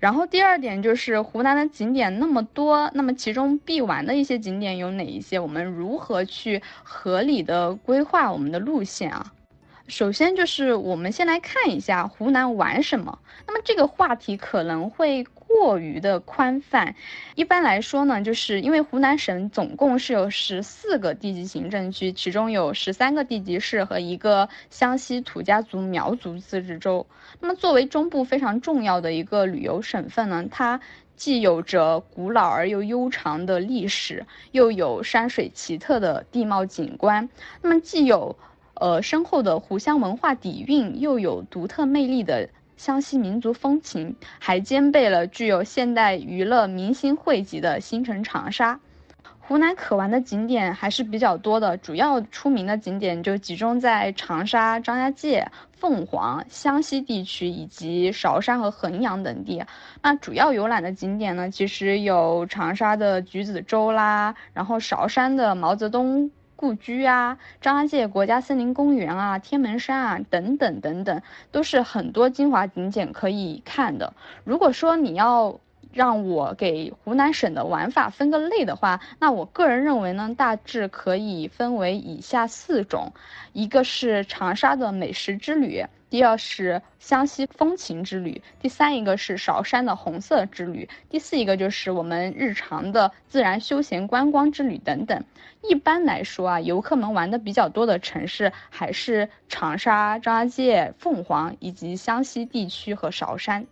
然后第二点就是湖南的景点那么多，那么其中必玩的一些景点有哪一些？我们如何去合理的规划我们的路线啊？首先就是我们先来看一下湖南玩什么。那么这个话题可能会过于的宽泛。一般来说呢，就是因为湖南省总共是有十四个地级行政区，其中有十三个地级市和一个湘西土家族苗族自治州。那么作为中部非常重要的一个旅游省份呢，它既有着古老而又悠长的历史，又有山水奇特的地貌景观。那么既有呃，深厚的湖湘文化底蕴，又有独特魅力的湘西民族风情，还兼备了具有现代娱乐明星汇集的新城长沙。湖南可玩的景点还是比较多的，主要出名的景点就集中在长沙、张家界、凤凰、湘西地区以及韶山和衡阳等地。那主要游览的景点呢，其实有长沙的橘子洲啦，然后韶山的毛泽东。故居啊，张家界国家森林公园啊，天门山啊，等等等等，都是很多精华景点可以看的。如果说你要让我给湖南省的玩法分个类的话，那我个人认为呢，大致可以分为以下四种：一个是长沙的美食之旅。第二是湘西风情之旅，第三一个是韶山的红色之旅，第四一个就是我们日常的自然休闲观光之旅等等。一般来说啊，游客们玩的比较多的城市还是长沙、张家界、凤凰以及湘西地区和韶山。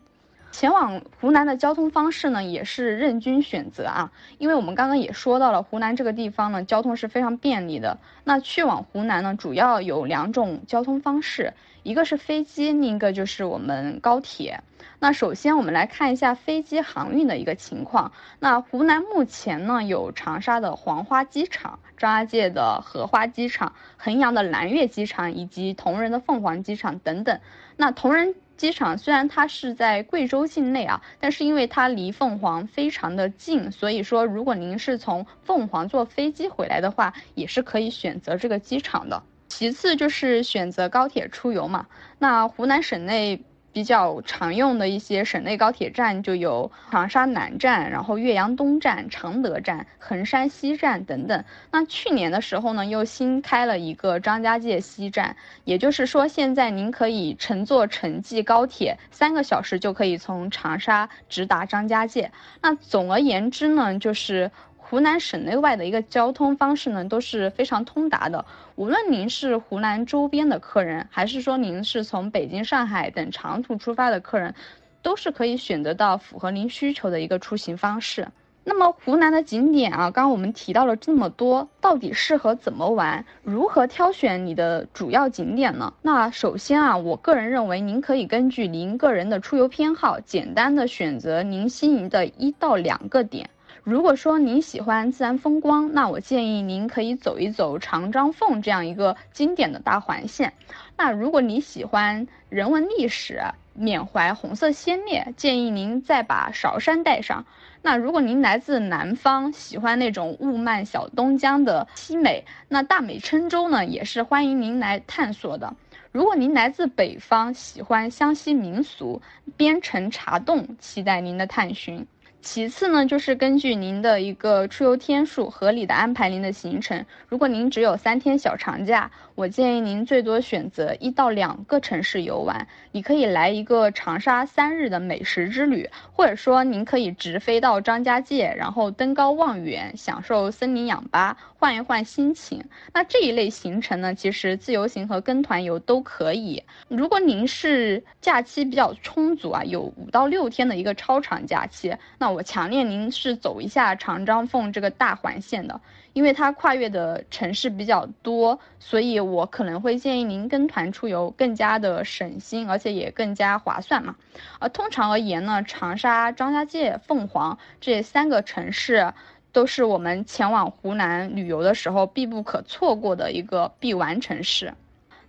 前往湖南的交通方式呢，也是任君选择啊，因为我们刚刚也说到了，湖南这个地方呢，交通是非常便利的。那去往湖南呢，主要有两种交通方式。一个是飞机，另一个就是我们高铁。那首先我们来看一下飞机航运的一个情况。那湖南目前呢有长沙的黄花机场、张家界的荷花机场、衡阳的蓝月机场以及铜仁的凤凰机场等等。那铜仁机场虽然它是在贵州境内啊，但是因为它离凤凰非常的近，所以说如果您是从凤凰坐飞机回来的话，也是可以选择这个机场的。其次就是选择高铁出游嘛，那湖南省内比较常用的一些省内高铁站就有长沙南站，然后岳阳东站、常德站、衡山西站等等。那去年的时候呢，又新开了一个张家界西站，也就是说现在您可以乘坐城际高铁，三个小时就可以从长沙直达张家界。那总而言之呢，就是。湖南省内外的一个交通方式呢，都是非常通达的。无论您是湖南周边的客人，还是说您是从北京、上海等长途出发的客人，都是可以选择到符合您需求的一个出行方式。那么湖南的景点啊，刚刚我们提到了这么多，到底适合怎么玩？如何挑选你的主要景点呢？那首先啊，我个人认为您可以根据您个人的出游偏好，简单的选择您心仪的一到两个点。如果说您喜欢自然风光，那我建议您可以走一走长张凤这样一个经典的大环线。那如果你喜欢人文历史，缅怀红色先烈，建议您再把韶山带上。那如果您来自南方，喜欢那种雾漫小东江的凄美，那大美郴州呢也是欢迎您来探索的。如果您来自北方，喜欢湘西民俗，边城茶洞，期待您的探寻。其次呢，就是根据您的一个出游天数，合理的安排您的行程。如果您只有三天小长假，我建议您最多选择一到两个城市游玩。你可以来一个长沙三日的美食之旅，或者说您可以直飞到张家界，然后登高望远，享受森林氧吧，换一换心情。那这一类行程呢，其实自由行和跟团游都可以。如果您是假期比较充足啊，有五到六天的一个超长假期，那我强烈您是走一下长张凤这个大环线的，因为它跨越的城市比较多，所以我可能会建议您跟团出游，更加的省心，而且也更加划算嘛。而通常而言呢，长沙、张家界、凤凰这三个城市，都是我们前往湖南旅游的时候必不可错过的一个必玩城市。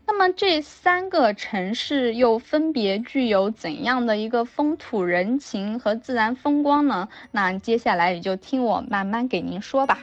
那么这三个城市又分别具有怎样的一个风土人情和自然风光呢？那接下来也就听我慢慢给您说吧。